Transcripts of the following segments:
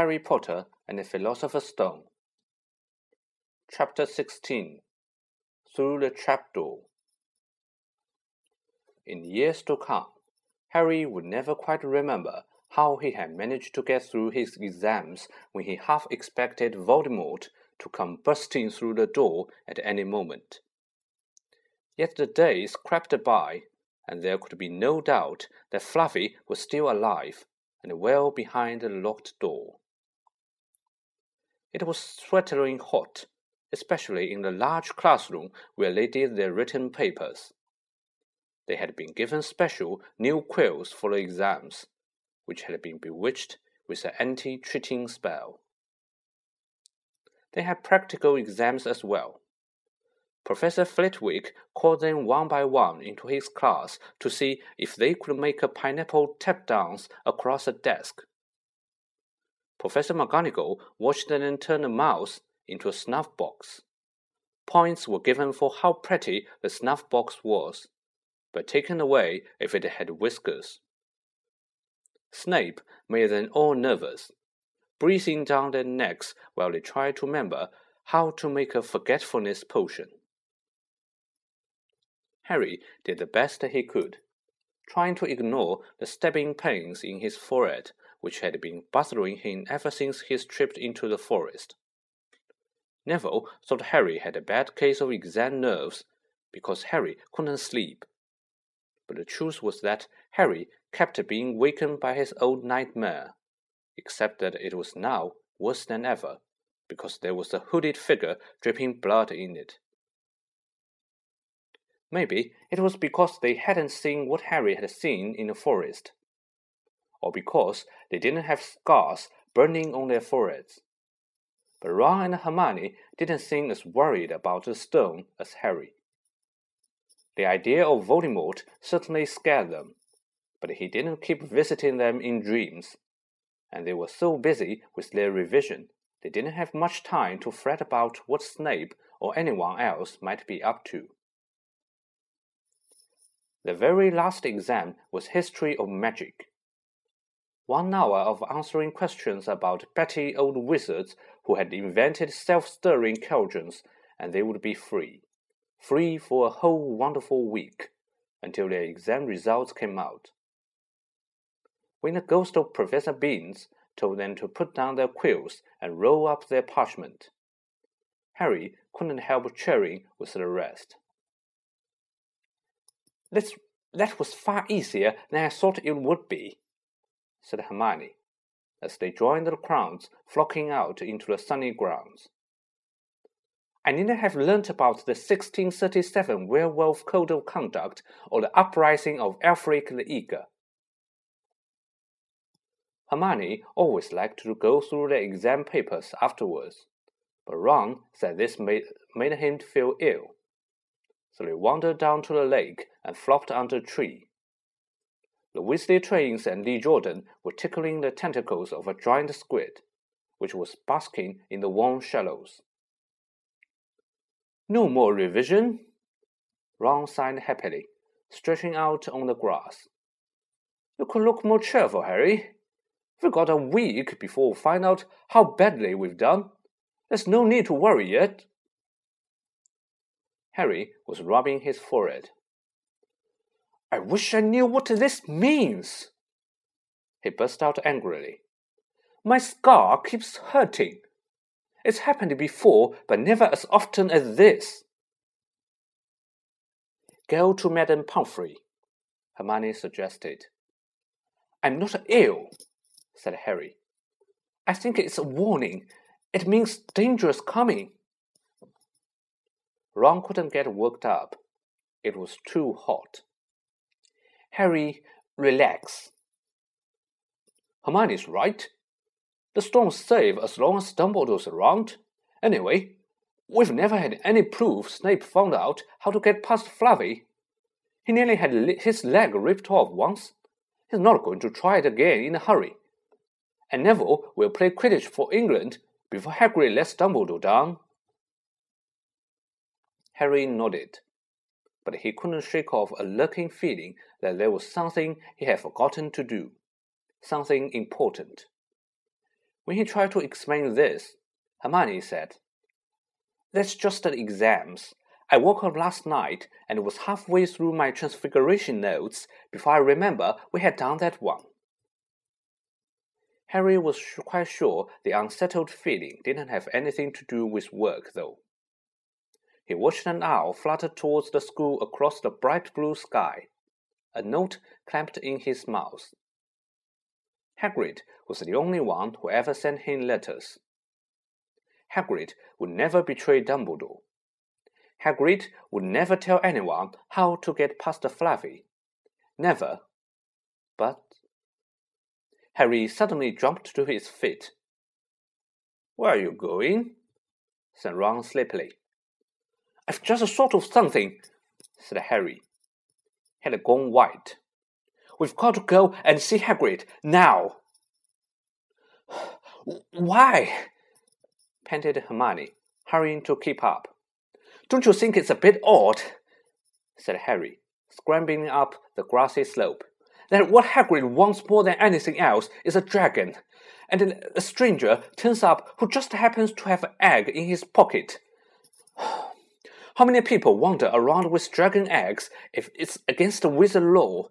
Harry Potter and the Philosopher's Stone. Chapter 16 Through the Trapdoor. In years to come, Harry would never quite remember how he had managed to get through his exams when he half expected Voldemort to come bursting through the door at any moment. Yet the days crept by, and there could be no doubt that Fluffy was still alive and well behind the locked door. It was sweltering hot, especially in the large classroom where they did their written papers. They had been given special new quills for the exams, which had been bewitched with an anti cheating spell. They had practical exams as well. Professor Flitwick called them one by one into his class to see if they could make a pineapple tap dance across a desk. Professor McGonagall watched them turn a mouse into a snuff box. Points were given for how pretty the snuff box was, but taken away if it had whiskers. Snape made them all nervous, breathing down their necks while they tried to remember how to make a forgetfulness potion. Harry did the best that he could, trying to ignore the stabbing pains in his forehead which had been bothering him ever since his trip into the forest. Neville thought Harry had a bad case of exam nerves because Harry couldn't sleep. But the truth was that Harry kept being wakened by his old nightmare, except that it was now worse than ever because there was a hooded figure dripping blood in it. Maybe it was because they hadn't seen what Harry had seen in the forest, or because they didn't have scars burning on their foreheads. But Ron and Hermione didn't seem as worried about the stone as Harry. The idea of Voldemort certainly scared them, but he didn't keep visiting them in dreams, and they were so busy with their revision they didn't have much time to fret about what Snape or anyone else might be up to. The very last exam was History of Magic. One hour of answering questions about petty old wizards who had invented self stirring cauldrons, and they would be free. Free for a whole wonderful week, until their exam results came out. When the ghost of Professor Binns told them to put down their quills and roll up their parchment, Harry couldn't help cheering with the rest. This, that was far easier than I thought it would be, said Hermione, as they joined the crowds flocking out into the sunny grounds. I needn't have learnt about the 1637 Werewolf Code of Conduct or the uprising of Elfric the Eager. Hermione always liked to go through the exam papers afterwards, but Ron said this made, made him feel ill so they wandered down to the lake and flopped under a tree. The Weasley twins and Lee Jordan were tickling the tentacles of a giant squid, which was basking in the warm shallows. No more revision, Ron sighed happily, stretching out on the grass. You could look more cheerful, Harry. We've got a week before we find out how badly we've done. There's no need to worry yet. Harry was rubbing his forehead. I wish I knew what this means. He burst out angrily. My scar keeps hurting. It's happened before, but never as often as this. Go to Madame Pomfrey, Hermione suggested. I'm not ill, said Harry. I think it's a warning. It means danger's coming. Ron couldn't get worked up. It was too hot. Harry, relax. Hermione's right. The storm's safe as long as Dumbledore's around. Anyway, we've never had any proof Snape found out how to get past Fluffy. He nearly had his leg ripped off once. He's not going to try it again in a hurry. And Neville will play Quidditch for England before Hagrid lets Dumbledore down. Harry nodded, but he couldn't shake off a lurking feeling that there was something he had forgotten to do, something important. When he tried to explain this, Hermione said, That's just the exams. I woke up last night and was halfway through my transfiguration notes before I remember we had done that one. Harry was quite sure the unsettled feeling didn't have anything to do with work, though. He watched an owl flutter towards the school across the bright blue sky, a note clamped in his mouth. Hagrid was the only one who ever sent him letters. Hagrid would never betray Dumbledore. Hagrid would never tell anyone how to get past the Fluffy. Never. But Harry suddenly jumped to his feet. Where are you going? said Ron sleepily. I've just thought of something, said Harry. He had gone white. We've got to go and see Hagrid now. Why? panted Hermione, hurrying to keep up. Don't you think it's a bit odd? said Harry, scrambling up the grassy slope. That what Hagrid wants more than anything else is a dragon, and a stranger turns up who just happens to have an egg in his pocket. How many people wander around with dragon eggs if it's against the wizard law?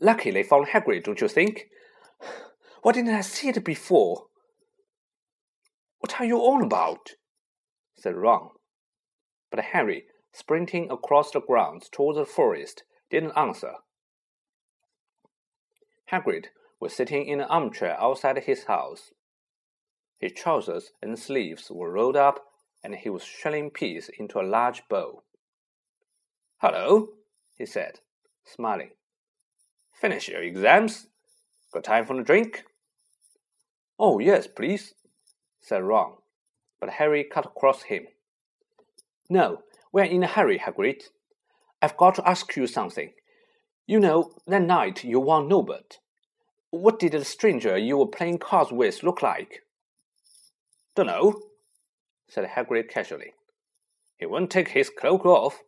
Lucky they found Hagrid, don't you think? Why didn't I see it before? What are you on about? said Ron. But Harry, sprinting across the grounds toward the forest, didn't answer. Hagrid was sitting in an armchair outside his house. His trousers and sleeves were rolled up, and he was shelling peas into a large bowl. Hello, he said, smiling. Finish your exams? Got time for a drink? Oh, yes, please, said Ron, but Harry cut across him. No, we're in a hurry, Hagrid. I've got to ask you something. You know, that night you won Norbert. What did the stranger you were playing cards with look like? Dunno, said Hagrid casually. He won't take his cloak off.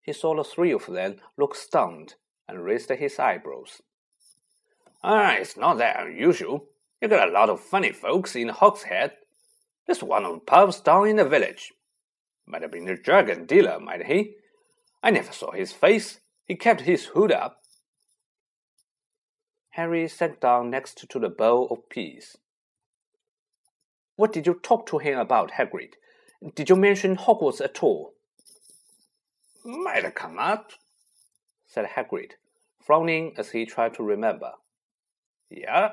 He saw the three of them look stunned and raised his eyebrows. Ah, it's not that unusual. You got a lot of funny folks in Hog's Head. There's one of the pubs down in the village. Might have been the dragon dealer, might he? I never saw his face. He kept his hood up. Harry sat down next to the bowl of peas. What did you talk to him about, Hagrid? Did you mention Hogwarts at all? Might have come up, said Hagrid, frowning as he tried to remember. Yeah,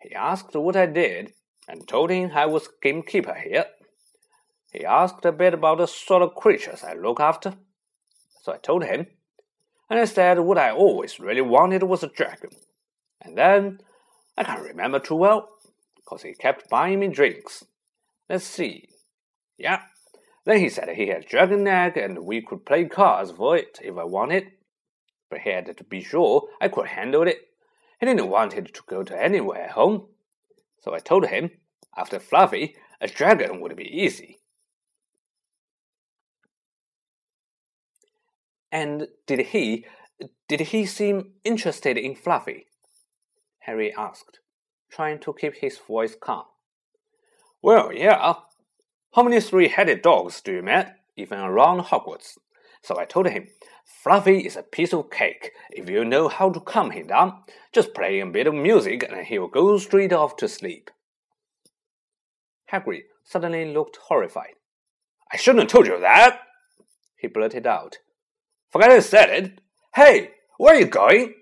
he asked what I did, and told him I was gamekeeper here. He asked a bit about the sort of creatures I look after. So I told him, and I said what I always really wanted was a dragon. And then, I can't remember too well, because he kept buying me drinks. Let's see. Yeah. Then he said he had dragon egg and we could play cards for it if I wanted. But he had to be sure I could handle it. He didn't want it to go to anywhere home. So I told him, after Fluffy, a dragon would be easy. And did he did he seem interested in Fluffy? Harry asked, trying to keep his voice calm. Well, yeah. How many three-headed dogs do you met, even around Hogwarts? So I told him, Fluffy is a piece of cake. If you know how to calm him down, just play a bit of music and he will go straight off to sleep. Hagrid suddenly looked horrified. I shouldn't have told you that, he blurted out. Forget I said it. Hey, where are you going?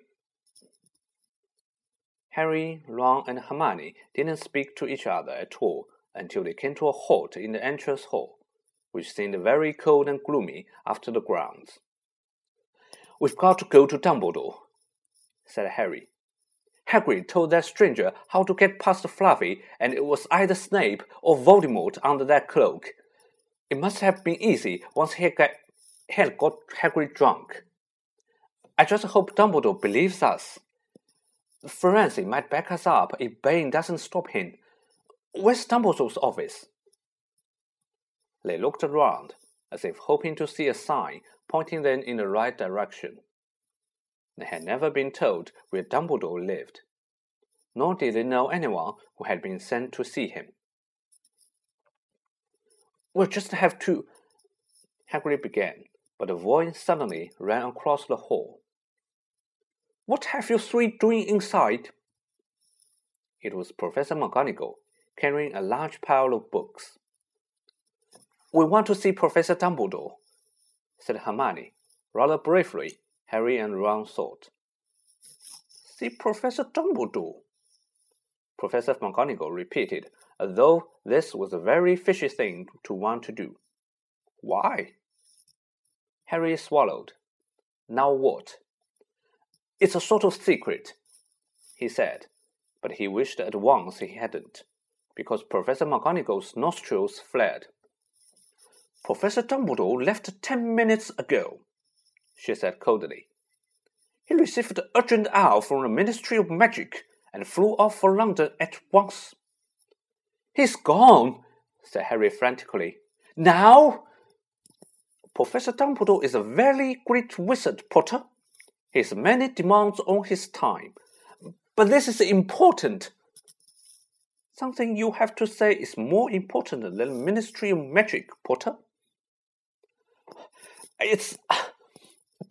Harry, Ron, and Hermione didn't speak to each other at all until they came to a halt in the entrance hall, which seemed very cold and gloomy after the grounds. We've got to go to Dumbledore, said Harry. Hagrid told that stranger how to get past Fluffy, and it was either Snape or Voldemort under that cloak. It must have been easy once he had, got Hagrid drunk. I just hope Dumbledore believes us. Firenze might back us up if Bain doesn't stop him. Where's Dumbledore's office? They looked around, as if hoping to see a sign pointing them in the right direction. They had never been told where Dumbledore lived. nor did they know anyone who had been sent to see him. We'll just have to. Hagrid began, but a voice suddenly ran across the hall. What have you three doing inside? It was Professor McGonagall, carrying a large pile of books. We want to see Professor Dumbledore, said Hermione, rather briefly, Harry and Ron thought. See Professor Dumbledore? Professor McGonagall repeated, as though this was a very fishy thing to want to do. Why? Harry swallowed. Now what? It's a sort of secret, he said, but he wished at once he hadn't, because Professor McGonagall's nostrils flared. Professor Dumbledore left ten minutes ago, she said coldly. He received an urgent hour from the Ministry of Magic and flew off for London at once. He's gone, said Harry frantically. Now? Professor Dumbledore is a very great wizard, Potter. Has many demands on his time. But this is important. Something you have to say is more important than Ministry Magic, Potter. It's.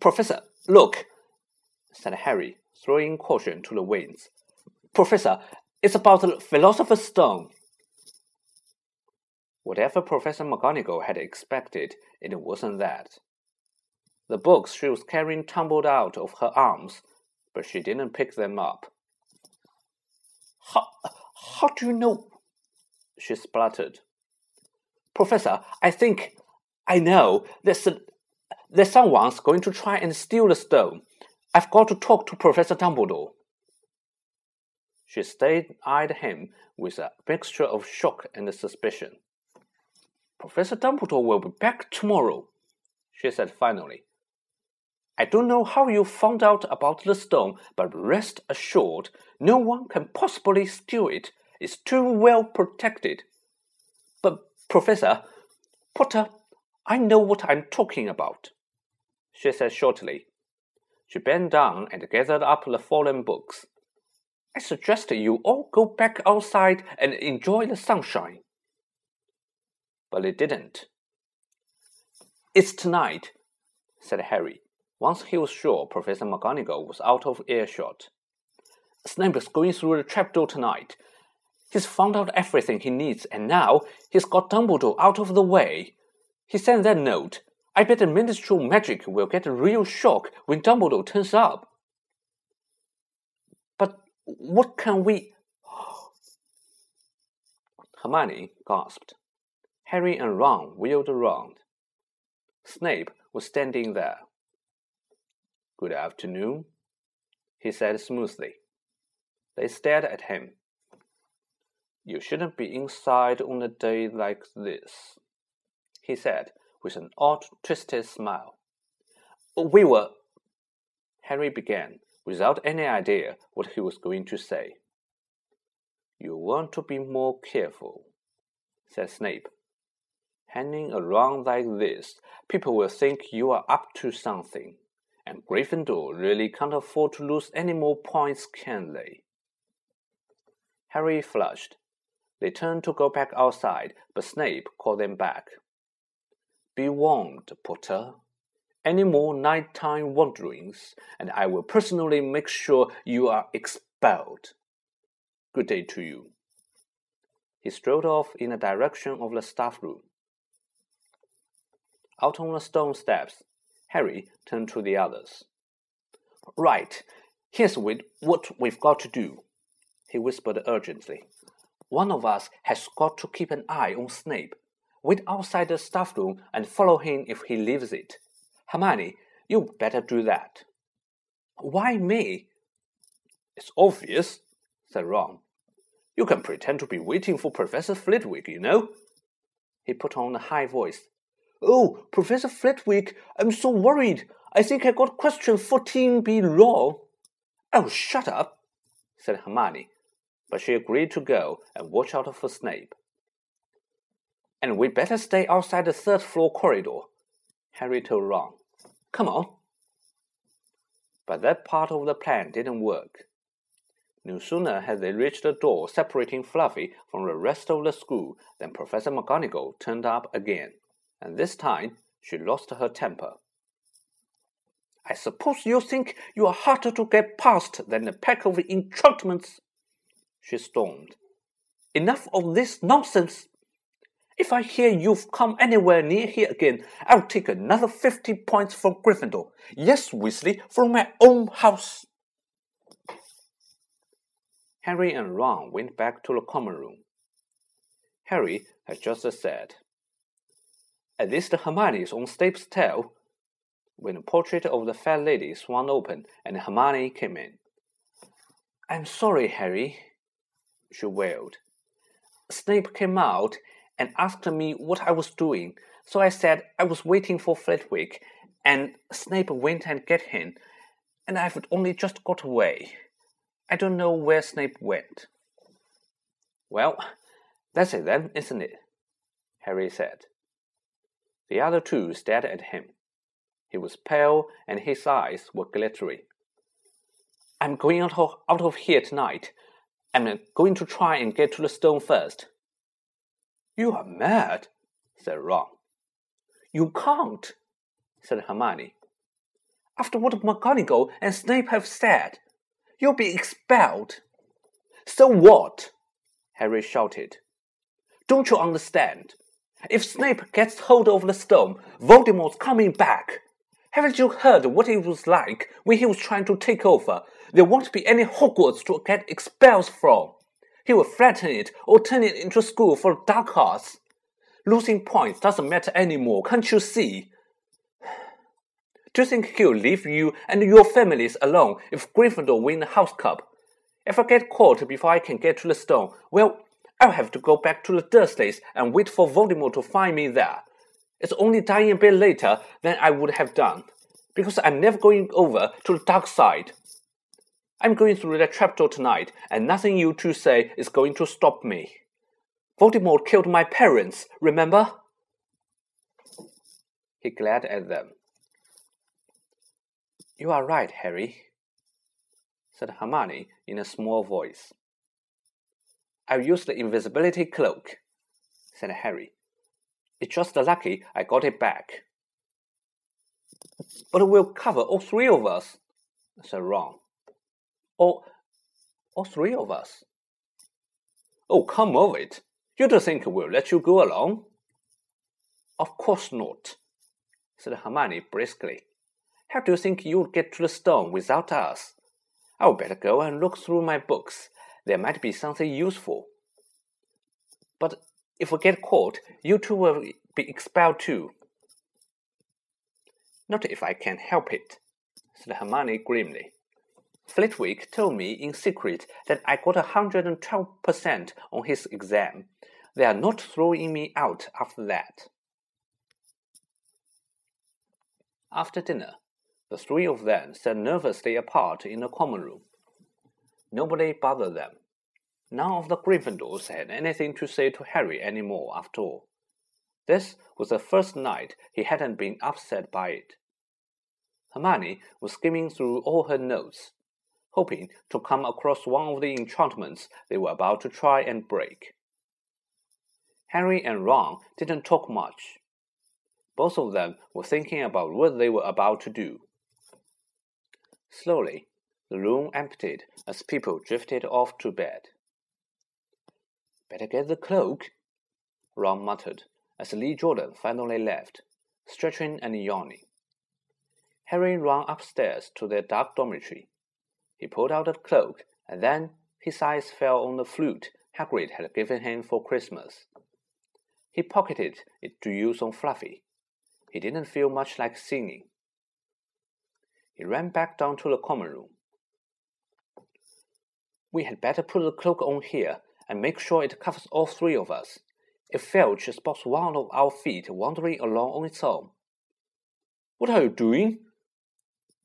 Professor, look, said Harry, throwing caution to the winds. Professor, it's about the Philosopher's Stone. Whatever Professor McGonagall had expected, it wasn't that. The books she was carrying tumbled out of her arms, but she didn't pick them up. How, how do you know? She spluttered. Professor, I think I know. There's, a, there's someone's going to try and steal the stone. I've got to talk to Professor Dumbledore. She stayed eyed him with a mixture of shock and suspicion. Professor Dumbledore will be back tomorrow, she said finally. I don't know how you found out about the stone, but rest assured, no one can possibly steal it. It's too well protected. But, Professor, Potter, I know what I'm talking about, she said shortly. She bent down and gathered up the fallen books. I suggest you all go back outside and enjoy the sunshine. But they didn't. It's tonight, said Harry, once he was sure Professor McGonagall was out of earshot. Snape is going through the trapdoor tonight. He's found out everything he needs, and now he's got Dumbledore out of the way. He sent that note I bet the Ministry Magic will get a real shock when Dumbledore turns up. But what can we. Hermione gasped. Harry and Ron wheeled around. Snape was standing there. Good afternoon, he said smoothly. They stared at him. You shouldn't be inside on a day like this, he said with an odd, twisted smile. We were. Harry began, without any idea what he was going to say. You want to be more careful, said Snape. Hanging around like this, people will think you are up to something, and Gryffindor really can't afford to lose any more points, can they? Harry flushed. They turned to go back outside, but Snape called them back. Be warned, Potter. Any more nighttime wanderings, and I will personally make sure you are expelled. Good day to you. He strode off in the direction of the staff room. Out on the stone steps, Harry turned to the others. Right, here's what we've got to do, he whispered urgently. One of us has got to keep an eye on Snape Wait outside the staff room and follow him if he leaves it. Hermione, you'd better do that. Why me? It's obvious, said Ron. You can pretend to be waiting for Professor Flitwick, you know. He put on a high voice. Oh, Professor Flitwick, I'm so worried. I think I got question 14b wrong. Oh, shut up, said Hermione, but she agreed to go and watch out for Snape. And we'd better stay outside the third floor corridor, Harry told Ron. Come on. But that part of the plan didn't work. No sooner had they reached the door separating Fluffy from the rest of the school than Professor McGonagall turned up again, and this time she lost her temper. I suppose you think you are harder to get past than a pack of enchantments, she stormed. Enough of this nonsense. If I hear you've come anywhere near here again, I'll take another fifty points from Gryffindor. Yes, Weasley, from my own house. Harry and Ron went back to the common room. Harry had just said, At least Hermione is on Snape's tail, when the portrait of the fat lady swung open and Hermione came in. I'm sorry, Harry, she wailed. Snape came out and asked me what I was doing, so I said I was waiting for Flitwick, and Snape went and get him, and I've only just got away. I don't know where Snape went. Well, that's it then, isn't it? Harry said. The other two stared at him. He was pale and his eyes were glittering. I'm going out of, out of here tonight. I'm going to try and get to the stone first. You are mad, said Ron. You can't, said Hermione. After what McGonagall and Snape have said, you'll be expelled. So what? Harry shouted. Don't you understand? If Snape gets hold of the stone, Voldemort's coming back. Haven't you heard what it was like when he was trying to take over? There won't be any Hogwarts to get expelled from. He will flatten it or turn it into a school for dark arts. Losing points doesn't matter anymore, can't you see? Do you think he'll leave you and your families alone if Gryffindor win the House Cup? If I get caught before I can get to the stone, well, I'll have to go back to the Dursleys and wait for Voldemort to find me there. It's only dying a bit later than I would have done, because I'm never going over to the dark side. I'm going through that trapdoor tonight, and nothing you two say is going to stop me. Voldemort killed my parents, remember? He glared at them. You are right, Harry, said Hermione in a small voice. I'll use the invisibility cloak, said Harry. It's just lucky I got it back. But we'll cover all three of us, said Ron. All, all three of us. Oh, come of it. You don't think we'll let you go alone? Of course not, said Hermione briskly. How do you think you'll get to the stone without us? I'll better go and look through my books. There might be something useful. But if we get caught, you two will be expelled too. Not if I can help it, said Hermione grimly. Flitwick told me in secret that I got a hundred and twelve percent on his exam. They are not throwing me out after that. After dinner, the three of them sat nervously apart in the common room. Nobody bothered them. None of the Gryffindors had anything to say to Harry any more, after all. This was the first night he hadn't been upset by it. Hermione was skimming through all her notes, hoping to come across one of the enchantments they were about to try and break. Harry and Ron didn't talk much. Both of them were thinking about what they were about to do. Slowly, the room emptied as people drifted off to bed. Better get the cloak, Ron muttered as Lee Jordan finally left, stretching and yawning. Harry ran upstairs to their dark dormitory. He pulled out the cloak, and then his eyes fell on the flute Hagrid had given him for Christmas. He pocketed it to use on Fluffy. He didn't feel much like singing. He ran back down to the common room. We had better put the cloak on here and make sure it covers all three of us. If Filch spots one of our feet wandering along on its own. What are you doing?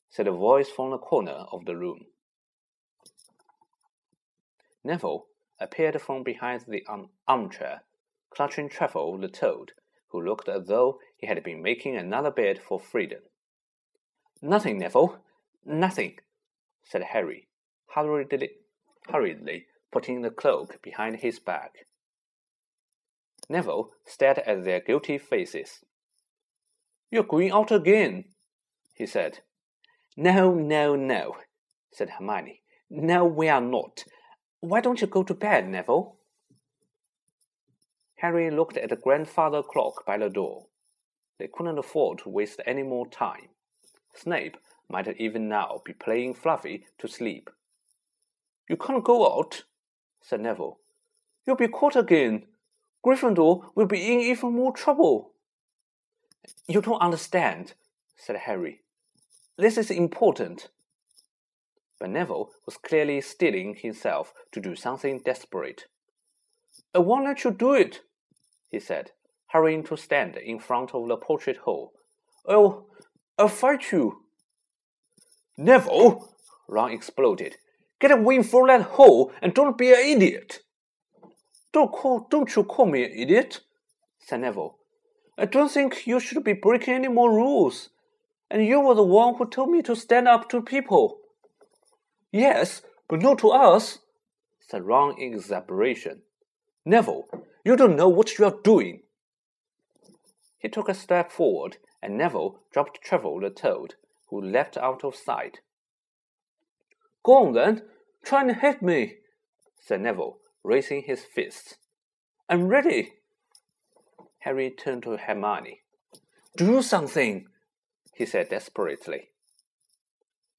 said a voice from the corner of the room. Neville appeared from behind the arm armchair, clutching Trevor the toad, who looked as though he had been making another bid for freedom. Nothing, Neville, nothing, said Harry, hurriedly, hurriedly putting the cloak behind his back. Neville stared at their guilty faces. You're going out again, he said. No, no, no, said Hermione. No, we are not. Why don't you go to bed, Neville? Harry looked at the grandfather clock by the door. They couldn't afford to waste any more time. Snape might even now be playing Fluffy to sleep. You can't go out, said Neville. You'll be caught again. Gryffindor will be in even more trouble. You don't understand, said Harry. This is important. But Neville was clearly steeling himself to do something desperate. I won't let you do it, he said, hurrying to stand in front of the portrait hole. I'll, oh, I'll fight you. Neville! Ron exploded. Get away from that hole and don't be an idiot. Don't call, don't you call me an idiot, said Neville. I don't think you should be breaking any more rules. And you were the one who told me to stand up to people. Yes, but not to us, said Ron in exasperation. Neville, you don't know what you are doing. He took a step forward, and Neville dropped Trevor the toad, who leapt out of sight. Go on then, try and hit me, said Neville, raising his fists. I'm ready. Harry turned to Hermione. Do something, he said desperately.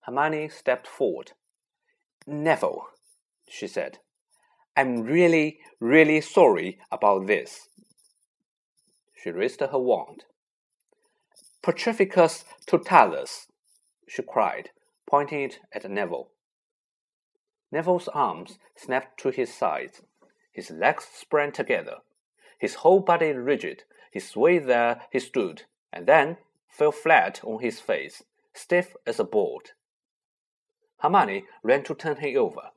Hermione stepped forward. Neville, she said, I'm really, really sorry about this. She raised her wand. Petrificus totalus, she cried, pointing it at Neville. Neville's arms snapped to his sides. His legs sprang together. His whole body rigid. He swayed there he stood, and then fell flat on his face, stiff as a board. Hermione ran to turn him over.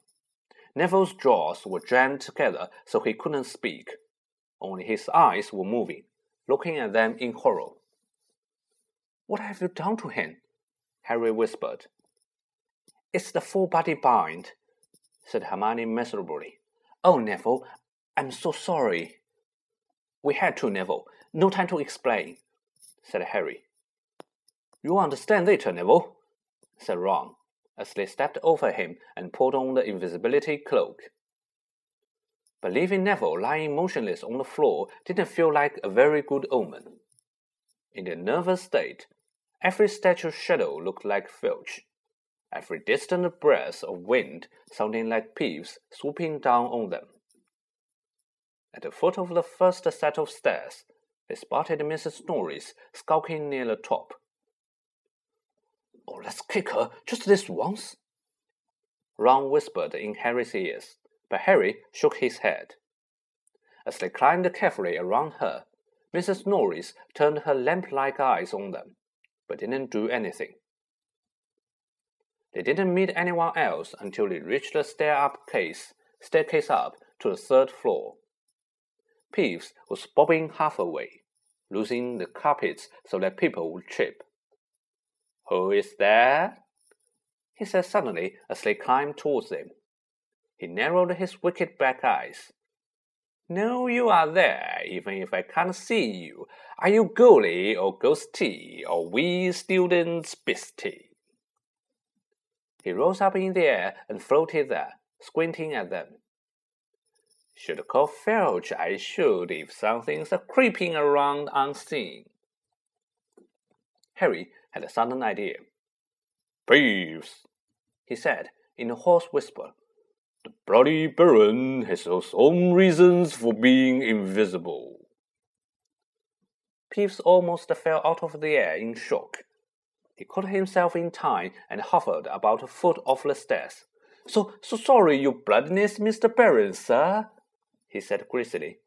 Neville's jaws were jammed together so he couldn't speak. Only his eyes were moving, looking at them in horror. What have you done to him? Harry whispered. It's the full body bind, said Hermione miserably. Oh, Neville, I'm so sorry. We had to, Neville. No time to explain, said Harry. You'll understand later, Neville, said Ron, as they stepped over him and pulled on the invisibility cloak. But leaving Neville lying motionless on the floor didn't feel like a very good omen. In their nervous state, every statue's shadow looked like Filch, every distant breath of wind sounding like Peeves swooping down on them. At the foot of the first set of stairs, they spotted Mrs. Norris skulking near the top. Oh, let's kick her just this once, Ron whispered in Harry's ears, but Harry shook his head. As they climbed carefully around her, Mrs. Norris turned her lamp-like eyes on them, but didn't do anything. They didn't meet anyone else until they reached the stair up case, staircase up to the third floor. Peeves was bobbing half away, losing the carpets so that people would trip. Who is there? he said suddenly as they climbed towards him. He narrowed his wicked black eyes. No, you are there, even if I can't see you. Are you Gully or Ghosty or wee students Bisty? He rose up in the air and floated there, squinting at them. Should call Filch, I should, if something's creeping around unseen. Harry had a sudden idea. Peeves, he said in a hoarse whisper. The bloody Baron has his own reasons for being invisible. Peeves almost fell out of the air in shock. He caught himself in time and hovered about a foot off the stairs. So, so sorry, your bloodiness, Mr. Baron, sir, he said greasily.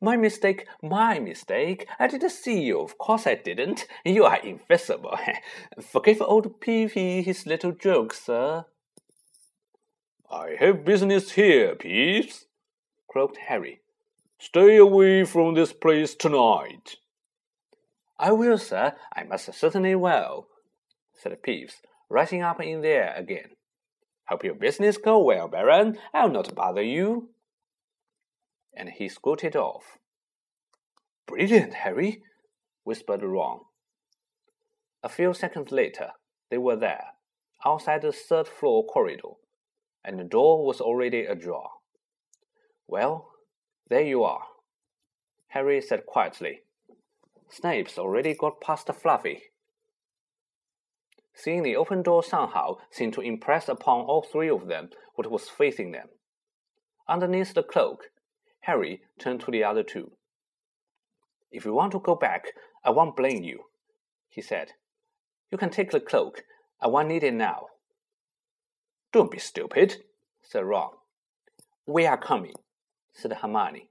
My mistake, my mistake. I didn't see you. Of course I didn't. You are invisible. Forgive old Peevy his little joke, sir. I have business here, Peeves, croaked Harry. Stay away from this place tonight. I will, sir. I must certainly will, said Peeves, rising up in the air again. Hope your business go well, Baron. I'll not bother you. And he scooted off. Brilliant, Harry, whispered Ron. A few seconds later, they were there, outside the third floor corridor, and the door was already ajar. Well, there you are, Harry said quietly. Snape's already got past Fluffy. Seeing the open door somehow seemed to impress upon all three of them what was facing them. Underneath the cloak, Harry turned to the other two. If you want to go back, I won't blame you, he said. You can take the cloak. I won't need it now. Don't be stupid, said Ron. We are coming, said Hermione.